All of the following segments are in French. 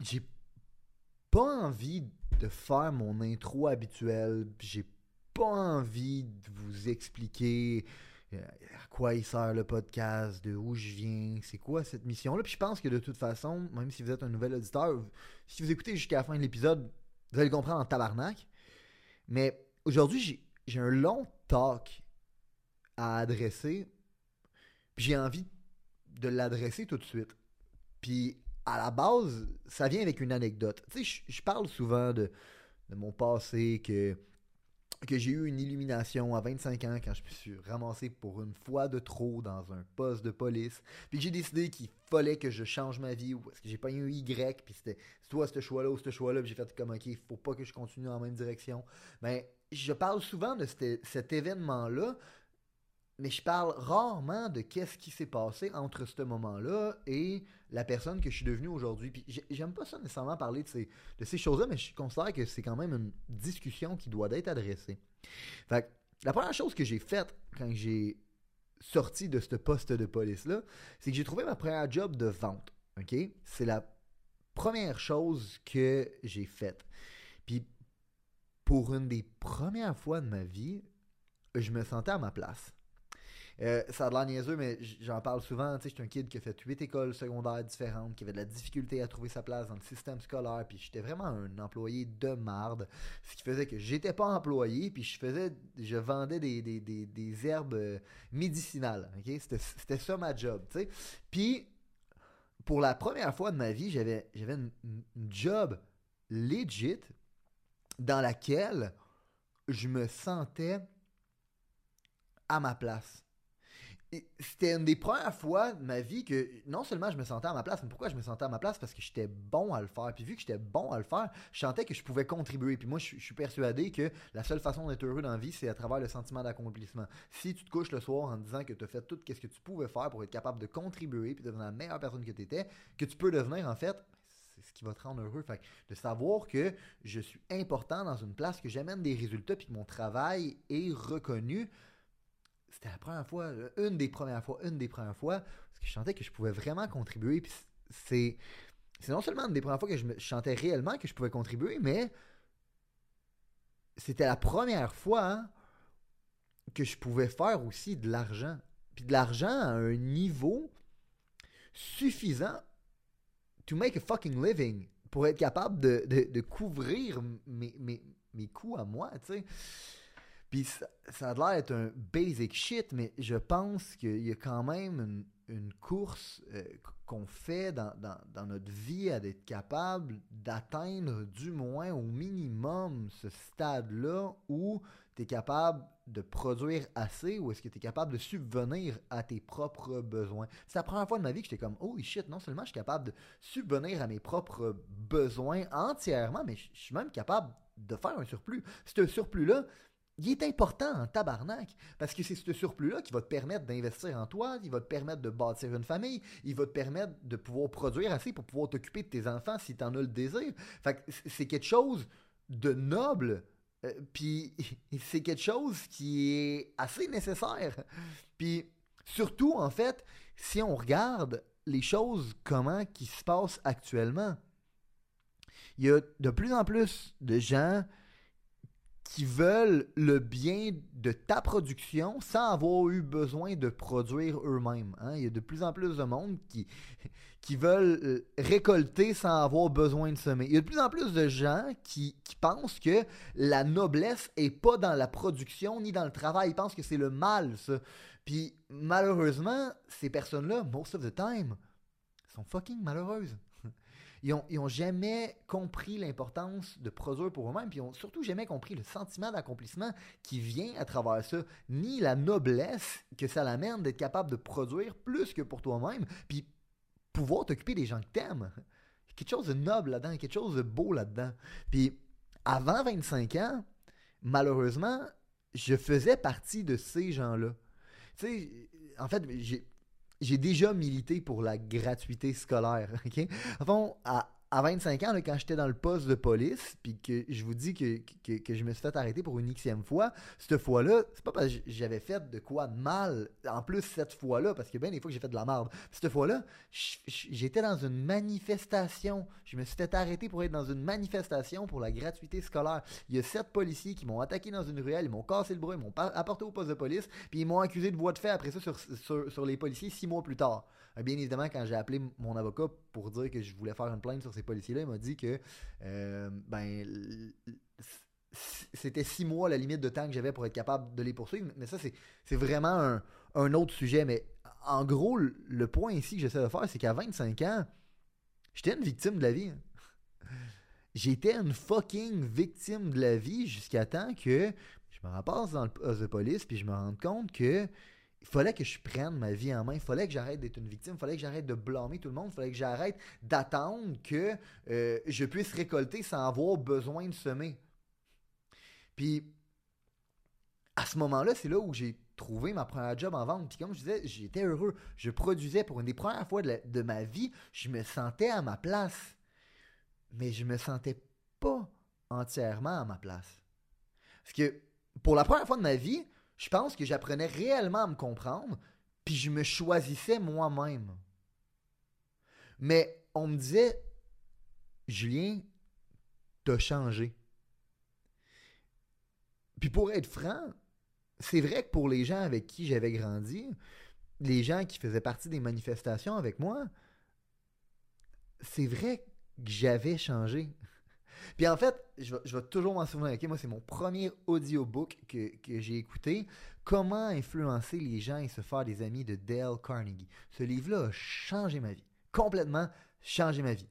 j'ai pas envie de faire mon intro habituel. J'ai pas envie de vous expliquer euh, à quoi il sert le podcast, de où je viens, c'est quoi cette mission-là. Puis je pense que de toute façon, même si vous êtes un nouvel auditeur, si vous écoutez jusqu'à la fin de l'épisode, vous allez le comprendre en tabarnak. Mais aujourd'hui, j'ai un long talk à adresser. Puis j'ai envie de l'adresser tout de suite. Puis à la base, ça vient avec une anecdote. Tu sais, je parle souvent de, mon passé, que, que j'ai eu une illumination à 25 ans quand je me suis ramassé pour une fois de trop dans un poste de police. Puis que j'ai décidé qu'il fallait que je change ma vie, ou parce que j'ai pas eu un Y, puis c'était soit ce choix-là ou ce choix-là, puis j'ai fait comme, ok, faut pas que je continue en même direction. Mais je parle souvent de cet événement-là mais je parle rarement de qu'est-ce qui s'est passé entre ce moment-là et la personne que je suis devenu aujourd'hui. Puis j'aime pas ça nécessairement parler de ces, de ces choses-là, mais je considère que c'est quand même une discussion qui doit être adressée. Fait la première chose que j'ai faite quand j'ai sorti de ce poste de police-là, c'est que j'ai trouvé ma première job de vente. OK? C'est la première chose que j'ai faite. Puis pour une des premières fois de ma vie, je me sentais à ma place. Euh, ça a l'air niaiseux, mais j'en parle souvent. Tu sais, j'étais un kid qui a fait huit écoles secondaires différentes, qui avait de la difficulté à trouver sa place dans le système scolaire, puis j'étais vraiment un employé de marde. Ce qui faisait que j'étais pas employé, puis je faisais, je vendais des, des, herbes euh, médicinales. C'était ça ma job, tu sais. Puis, pour la première fois de ma vie, j'avais une, une job legit dans laquelle je me sentais à ma place c'était une des premières fois de ma vie que non seulement je me sentais à ma place, mais pourquoi je me sentais à ma place? Parce que j'étais bon à le faire. Puis vu que j'étais bon à le faire, je sentais que je pouvais contribuer. Puis moi, je, suis persuadé que la seule façon d'être heureux dans la vie, c'est à travers le sentiment d'accomplissement. Si tu te couches le soir en disant que tu as fait tout ce que tu pouvais faire pour être capable de contribuer puis devenir la meilleure personne que tu étais, que tu peux devenir en fait, c'est ce qui va te rendre heureux. Fait de savoir que je suis important dans une place, que j'amène des résultats puis que mon travail est reconnu c'était la première fois, une des premières fois, une des premières fois, parce que je sentais que je pouvais vraiment contribuer. Puis c'est, c'est non seulement une des premières fois que je, me, chantais réellement que je pouvais contribuer, mais c'était la première fois hein, que je pouvais faire aussi de l'argent. Puis de l'argent à un niveau suffisant to make a fucking living pour être capable de, de, couvrir mes, mes, mes coûts à moi, tu sais. Puis ça, a l'air d'être un basic shit, mais je pense qu'il y a quand même une, course euh, qu'on fait dans, notre vie à être capable d'atteindre du moins au minimum ce stade-là où tu es capable de produire assez ou est-ce que tu es capable de subvenir à tes propres besoins. C'est la première fois de ma vie que j'étais comme, oh shit, non seulement je suis capable de subvenir à mes propres besoins entièrement, mais je suis même capable de faire un surplus. Ce surplus-là, il est important en tabarnak parce que c'est ce surplus-là qui va te permettre d'investir en toi, il va te permettre de bâtir une famille, il va te permettre de pouvoir produire assez pour pouvoir t'occuper de tes enfants si tu en as le désir. Fait c'est quelque chose de noble, euh, puis c'est quelque chose qui est assez nécessaire. Puis surtout, en fait, si on regarde les choses, comment qui se passent actuellement, il y a de plus en plus de gens qui veulent le bien de ta production sans avoir eu besoin de produire eux-mêmes. Hein? Il y a de plus en plus de monde qui, qui veulent euh, récolter sans avoir besoin de semer. Il y a de plus en plus de gens qui, pensent que la noblesse est pas dans la production ni dans le travail. Ils pensent que c'est le mal, ça. Puis malheureusement, ces personnes-là, most of the time, sont fucking malheureuses ils ont, jamais compris l'importance de produire pour eux-mêmes, puis ils ont surtout jamais compris le sentiment d'accomplissement qui vient à travers ça, ni la noblesse que ça l'amène d'être capable de produire plus que pour toi-même, puis pouvoir t'occuper des gens que t'aimes. quelque chose de noble là-dedans, quelque chose de beau là-dedans. Puis avant 25 ans, malheureusement, je faisais partie de ces gens-là. Tu sais, en fait, j'ai déjà milité pour la gratuité scolaire. OK? Enfin, à, à 25 ans, quand j'étais dans le poste de police, puis que je vous dis que, je me suis fait arrêter pour une xème fois, cette fois-là, c'est pas parce que j'avais fait de quoi mal, en plus cette fois-là, parce que bien des fois que j'ai fait de la merde. Cette fois-là, j'étais dans une manifestation. Je me suis fait arrêter pour être dans une manifestation pour la gratuité scolaire. Il y a sept policiers qui m'ont attaqué dans une ruelle, ils m'ont cassé le bras, ils m'ont apporté au poste de police, puis ils m'ont accusé de voie de fait après ça sur les policiers six mois plus tard. Euh, bien évidemment, quand j'ai appelé mon avocat pour dire que je voulais faire une plainte sur ces policiers-là, il m'a dit que euh, ben c'était six mois la limite de temps que j'avais pour être capable de les poursuivre. Mais ça, c'est vraiment un, autre sujet. Mais en gros, le point ici que j'essaie de faire, c'est qu'à 25 ans, j'étais une victime de la vie. J'étais une fucking victime de la vie jusqu'à temps que je me repasse dans le poste de police puis je me rends compte que il fallait que je prenne ma vie en main. Il fallait que j'arrête d'être une victime. Il fallait que j'arrête de blâmer tout le monde. Il fallait que j'arrête d'attendre que euh, je puisse récolter sans avoir besoin de semer. Puis, à ce moment-là, c'est là où j'ai trouvé ma première job en vente. Puis comme je disais, j'étais heureux. Je produisais pour une des premières fois de, de, ma vie. Je me sentais à ma place. Mais je me sentais pas entièrement à ma place. Parce que pour la première fois de ma vie, je pense que j'apprenais réellement à me comprendre, puis je me choisissais moi-même. Mais on me disait, Julien, t'as changé. Puis pour être franc, c'est vrai que pour les gens avec qui j'avais grandi, les gens qui faisaient partie des manifestations avec moi, c'est vrai que j'avais changé. Puis en fait, je vais, toujours m'en souvenir. moi, c'est mon premier audiobook que, que j'ai écouté. Comment influencer les gens et se faire des amis de Dale Carnegie? Ce livre-là a changé ma vie. Complètement changé ma vie.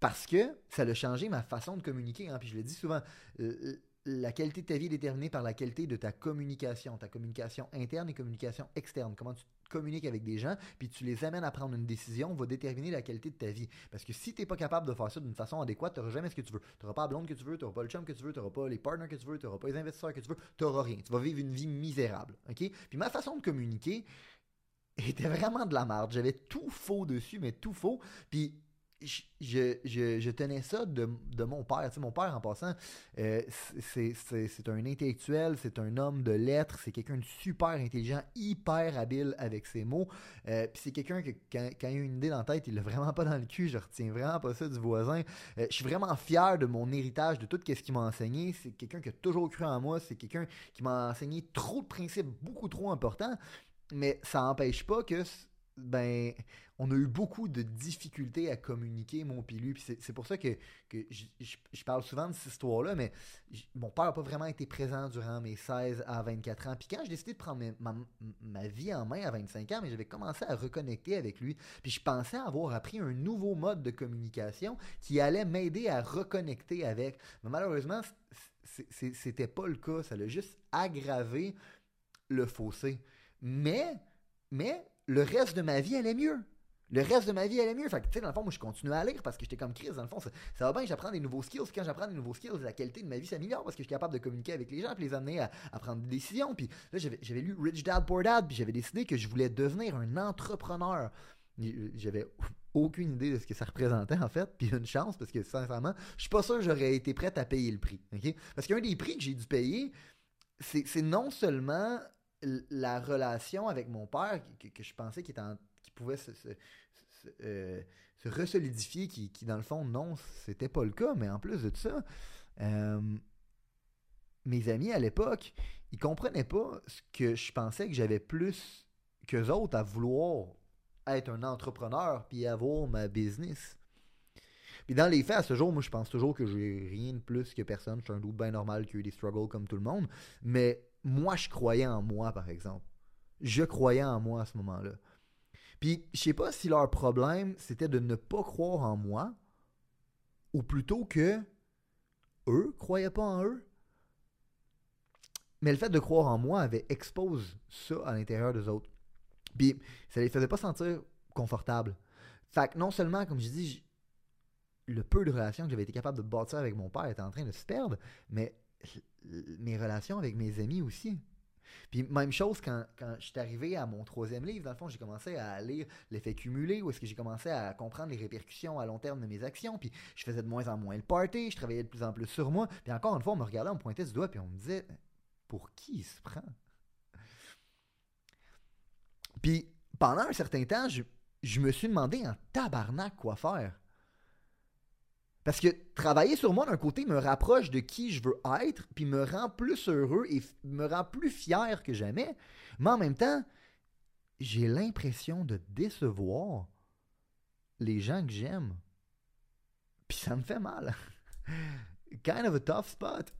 Parce que ça a changé ma façon de communiquer. Hein. Puis je le dis souvent, euh, la qualité de ta vie est déterminée par la qualité de ta communication, ta communication interne et communication externe. Comment tu communiques avec des gens, puis tu les amènes à prendre une décision, va déterminer la qualité de ta vie. Parce que si tu n'es pas capable de faire ça d'une façon adéquate, tu n'auras jamais ce que tu veux. Tu n'auras pas la blonde que tu veux, tu n'auras pas le chum que tu veux, tu n'auras pas les partners que tu veux, tu n'auras pas les investisseurs que tu veux, tu n'auras rien. Tu vas vivre une vie misérable. OK? Puis ma façon de communiquer était vraiment de la merde. J'avais tout faux dessus, mais tout faux. Puis je, tenais ça de, mon père. Tu mon père, en passant, euh, c'est un intellectuel, c'est un homme de lettres, c'est quelqu'un de super intelligent, hyper habile avec ses mots. Euh, puis c'est quelqu'un que, quand, il a une idée dans la tête, il l'a vraiment pas dans le cul. Je retiens vraiment pas ça du voisin. Euh, je suis vraiment fier de mon héritage, de tout ce qu'il m'a enseigné. C'est quelqu'un qui a toujours cru en moi. C'est quelqu'un qui m'a enseigné trop de principes, beaucoup trop importants. Mais ça n'empêche pas que ben, on a eu beaucoup de difficultés à communiquer, mon pilu. Puis c'est pour ça que, je, parle souvent de cette histoire-là, mais mon père n'a pas vraiment été présent durant mes 16 à 24 ans. Puis quand j'ai décidé de prendre ma, vie en main à 25 ans, mais j'avais commencé à reconnecter avec lui. Puis je pensais avoir appris un nouveau mode de communication qui allait m'aider à reconnecter avec. Mais malheureusement, c'était pas le cas. Ça l'a juste aggravé le fossé. Mais, mais le reste de ma vie allait mieux. Le reste de ma vie allait mieux. Fait que, tu sais, dans le fond, moi, je continuais à lire parce que j'étais comme crise. Dans le fond, ça, va bien, j'apprends des nouveaux skills. Quand j'apprends des nouveaux skills, la qualité de ma vie s'améliore parce que je suis capable de communiquer avec les gens puis les amener à, prendre des décisions. Puis là, j'avais lu Rich Dad Poor Dad, puis j'avais décidé que je voulais devenir un entrepreneur. J'avais aucune idée de ce que ça représentait en fait, puis une chance parce que sincèrement, je suis pas sûr que j'aurais été prête à payer le prix. Parce qu'un des prix que j'ai dû payer, c'est non seulement la relation avec mon père que, je pensais qu'il pouvait se, se, euh, resolidifier, qui, dans le fond, non, c'était pas le cas. Mais en plus de ça, euh, mes amis à l'époque, ils comprenaient pas ce que je pensais que j'avais plus qu'eux autres à vouloir être un entrepreneur puis avoir ma business. Puis dans les faits, à ce jour, moi, je pense toujours que j'ai rien de plus que personne. Je suis un doute bien normal qui a eu des struggles comme tout le monde. Mais moi, je croyais en moi, par exemple. Je croyais en moi à ce moment-là. Puis, je sais pas si leur problème, c'était de ne pas croire en moi, ou plutôt que eux croyaient pas en eux. Mais le fait de croire en moi avait expose ça à l'intérieur des autres. Puis, ça les faisait pas sentir confortables. Fait que non seulement, comme je dis, le peu de relations que j'avais été capable de bâtir avec mon père était en train de se perdre, mais mes relations avec mes amis aussi. Puis même chose quand, quand je suis arrivé à mon troisième livre, dans le fond, j'ai commencé à lire l'effet cumulé, où est-ce que j'ai commencé à comprendre les répercussions à long terme de mes actions, puis je faisais de moins en moins le party, je travaillais de plus en plus sur moi, puis encore une fois, on me regardait, on pointait du doigt, puis on me disait, pour qui il se prend? Puis pendant un certain temps, je, je me suis demandé en tabarnak quoi faire. Parce que travailler sur moi d'un côté me rapproche de qui je veux être, puis me rend plus heureux et me rend plus fier que jamais. Mais en même temps, j'ai l'impression de décevoir les gens que j'aime. Puis ça me fait mal. kind of a tough spot.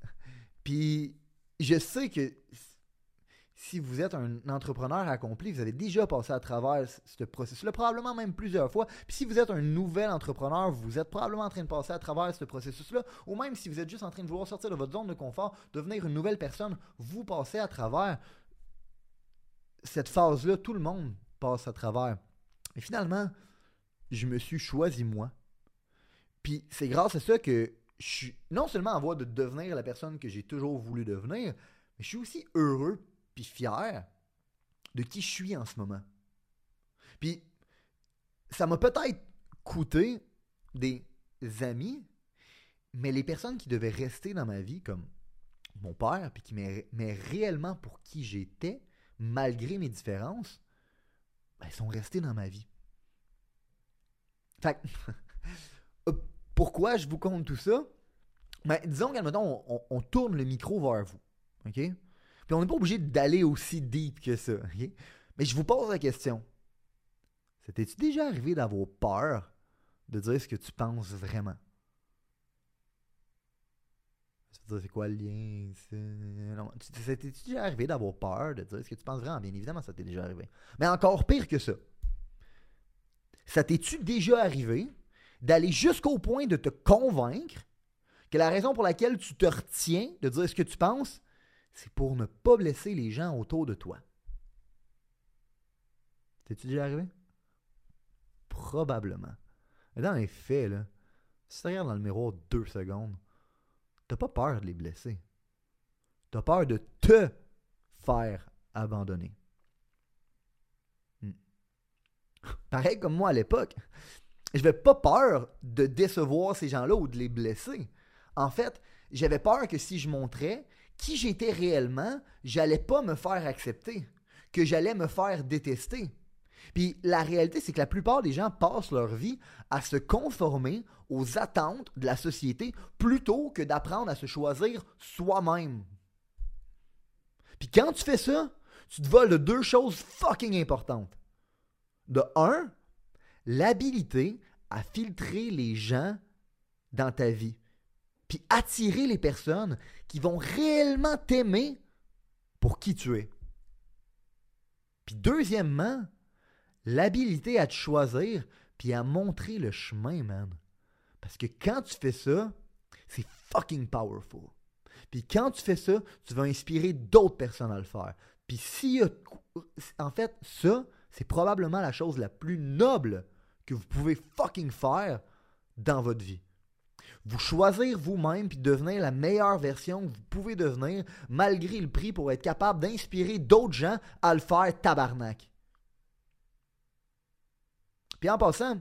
Puis je sais que si vous êtes un entrepreneur accompli, vous avez déjà passé à travers ce processus-là, probablement même plusieurs fois. Puis si vous êtes un nouvel entrepreneur, vous êtes probablement en train de passer à travers ce processus-là, ou même si vous êtes juste en train de vouloir sortir de votre zone de confort, devenir une nouvelle personne, vous passez à travers cette phase-là. Tout le monde passe à travers. Et finalement, je me suis choisi moi. Puis c'est grâce à ça que je suis non seulement en voie de devenir la personne que j'ai toujours voulu devenir, mais je suis aussi heureux puis fier de qui je suis en ce moment. Puis ça m'a peut-être coûté des amis, mais les personnes qui devaient rester dans ma vie, comme mon père, puis qui m'aimaient réellement pour qui j'étais, malgré mes différences, ben, sont restés dans ma vie. Fait euh, pourquoi je vous compte tout ça? Ben, disons qu'admettons, on, on tourne le micro vers vous. OK? Puis on n'est pas obligé d'aller aussi deep que ça. Mais je vous pose la question. C'était-tu déjà arrivé d'avoir peur de dire ce que tu penses vraiment? C'est quoi le lien? C'était-tu déjà arrivé d'avoir peur de dire ce que tu penses vraiment? Bien évidemment, ça t'est déjà arrivé. Mais encore pire que ça. Ça t'est-tu déjà arrivé d'aller jusqu'au point de te convaincre que la raison pour laquelle tu te retiens de dire ce que tu penses, c'est pour ne pas blesser les gens autour de toi. T'es-tu déjà arrivé? Probablement. Mais dans les faits, là, si tu regardes dans le miroir deux secondes, t'as pas peur de les blesser. T'as peur de te faire abandonner. Hmm. Pareil comme moi à l'époque. Je n'avais pas peur de décevoir ces gens-là ou de les blesser. En fait, j'avais peur que si je montrais, qui j'étais réellement, j'allais pas me faire accepter, que j'allais me faire détester. Puis la réalité, c'est que la plupart des gens passent leur vie à se conformer aux attentes de la société plutôt que d'apprendre à se choisir soi-même. Puis quand tu fais ça, tu te voles de deux choses fucking importantes. De un, l'habilité à filtrer les gens dans ta vie puis attirer les personnes qui vont réellement t'aimer pour qui tu es. Puis deuxièmement, l'habilité à te choisir puis à montrer le chemin, man. Parce que quand tu fais ça, c'est fucking powerful. Puis quand tu fais ça, tu vas inspirer d'autres personnes à le faire. Puis si en fait, ça, c'est probablement la chose la plus noble que vous pouvez fucking faire dans votre vie vous choisir vous-même puis devenir la meilleure version que vous pouvez devenir malgré le prix pour être capable d'inspirer d'autres gens à le faire tabarnak. Puis en passant,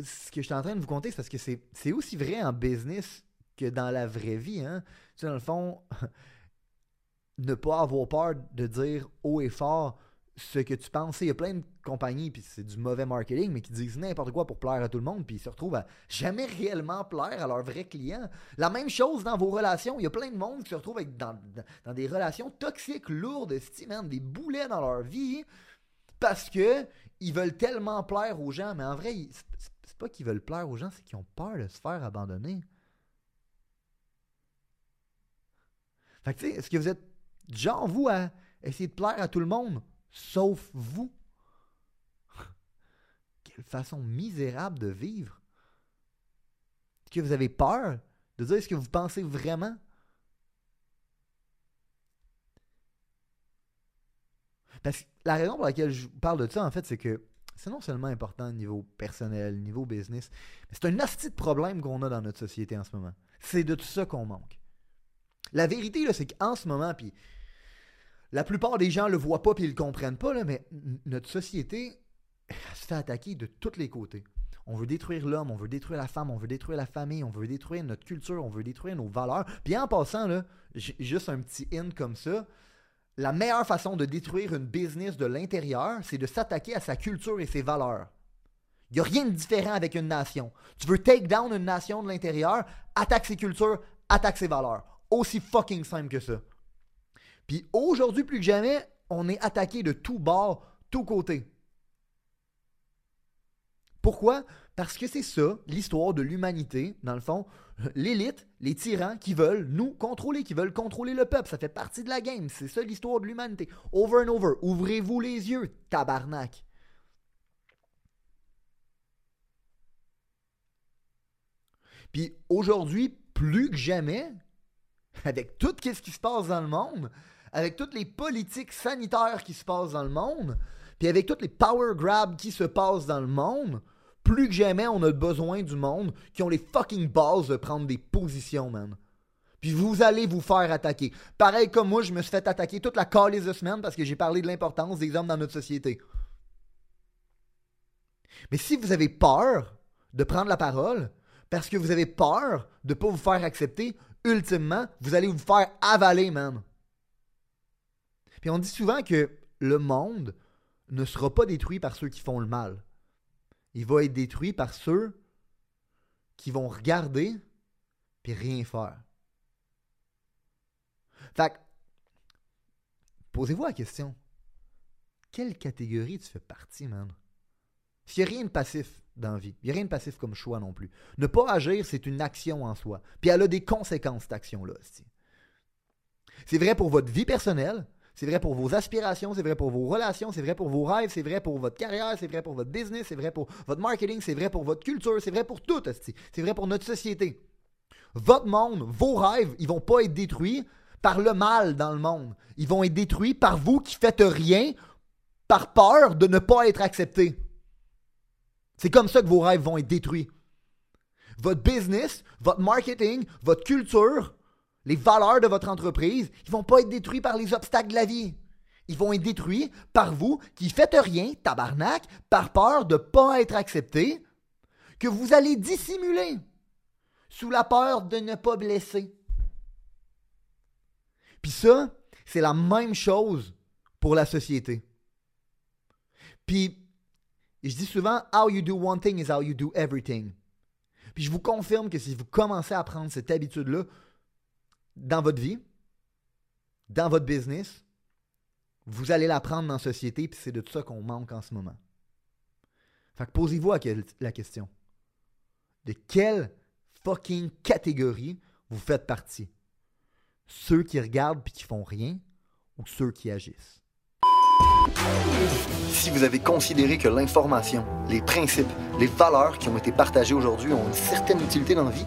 ce que je suis en train de vous conter, c'est parce que c'est aussi vrai en business que dans la vraie vie. Hein? Tu sais, dans le fond, ne pas avoir peur de dire haut et fort ce que tu penses. Il y a plein de compagnies, puis c'est du mauvais marketing, mais qui disent n'importe quoi pour plaire à tout le monde, puis ils se retrouvent à jamais réellement plaire à leurs vrais clients. La même chose dans vos relations. Il y a plein de monde qui se retrouvent avec, dans, des relations toxiques, lourdes, des boulets dans leur vie, parce que ils veulent tellement plaire aux gens. Mais en vrai, c'est pas qu'ils veulent plaire aux gens, c'est qu'ils ont peur de se faire abandonner. Fait que, tu sais, est-ce que vous êtes genre, vous, à essayer de plaire à tout le monde? Sauf vous. Quelle façon misérable de vivre. Est-ce que vous avez peur de dire ce que vous pensez vraiment? Parce que la raison pour laquelle je parle de ça, en fait, c'est que c'est non seulement important au niveau personnel, niveau business, mais c'est un asti de problème qu'on a dans notre société en ce moment. C'est de tout ça qu'on manque. La vérité, là, c'est qu'en ce moment, puis la plupart des gens le voient pas puis ils le comprennent pas, mais notre société se fait attaquer de tous les côtés. On veut détruire l'homme, on veut détruire la femme, on veut détruire la famille, on veut détruire notre culture, on veut détruire nos valeurs. Puis en passant, là, juste un petit hint comme ça, la meilleure façon de détruire une business de l'intérieur, c'est de s'attaquer à sa culture et ses valeurs. Il n'y a rien de différent avec une nation. Tu veux take down une nation de l'intérieur, attaque ses cultures, attaque ses valeurs. Aussi fucking simple que ça. Puis aujourd'hui, plus que jamais, on est attaqué de tous bords, tous côtés. Pourquoi? Parce que c'est ça, l'histoire de l'humanité, dans le fond. L'élite, les tyrans qui veulent nous contrôler, qui veulent contrôler le peuple. Ça fait partie de la game. C'est ça l'histoire de l'humanité. Over and over. Ouvrez-vous les yeux, tabarnak. Puis aujourd'hui, plus que jamais, avec tout ce qui se passe dans le monde, avec toutes les politiques sanitaires qui se passent dans le monde, puis avec toutes les power grabs qui se passent dans le monde, plus que jamais, on a besoin du monde qui ont les fucking balls de prendre des positions, man. Puis vous allez vous faire attaquer. Pareil comme moi, je me suis fait attaquer toute la calice de semaine parce que j'ai parlé de l'importance des hommes dans notre société. Mais si vous avez peur de prendre la parole, parce que vous avez peur de ne pas vous faire accepter, ultimement, vous allez vous faire avaler, man. Puis on dit souvent que le monde ne sera pas détruit par ceux qui font le mal. Il va être détruit par ceux qui vont regarder puis rien faire. Fait posez-vous la question. Quelle catégorie tu fais partie, man? Il n'y a rien de passif dans la vie. Il n'y a rien de passif comme choix non plus. Ne pas agir, c'est une action en soi. Puis elle a des conséquences, cette action-là. C'est vrai pour votre vie personnelle, c'est vrai pour vos aspirations, c'est vrai pour vos relations, c'est vrai pour vos rêves, c'est vrai pour votre carrière, c'est vrai pour votre business, c'est vrai pour votre marketing, c'est vrai pour votre culture, c'est vrai pour tout, c'est vrai pour notre société. Votre monde, vos rêves, ils vont pas être détruits par le mal dans le monde. Ils vont être détruits par vous qui faites rien par peur de ne pas être accepté. C'est comme ça que vos rêves vont être détruits. Votre business, votre marketing, votre culture, les valeurs de votre entreprise, ils vont pas être détruits par les obstacles de la vie. Ils vont être détruits par vous qui faites rien, tabarnak, par peur de pas être accepté, que vous allez dissimuler sous la peur de ne pas blesser. Puis ça, c'est la même chose pour la société. Puis, je dis souvent, how you do one thing is how you do everything. Puis je vous confirme que si vous commencez à prendre cette habitude-là dans votre vie, dans votre business, vous allez la prendre dans la société, puis c'est de ça qu'on manque en ce moment. Fait que posez-vous la question. De quelle fucking catégorie vous faites partie? Ceux qui regardent puis qui font rien ou ceux qui agissent? Si vous avez considéré que l'information, les principes, les valeurs qui ont été partagées aujourd'hui ont une certaine utilité dans la vie,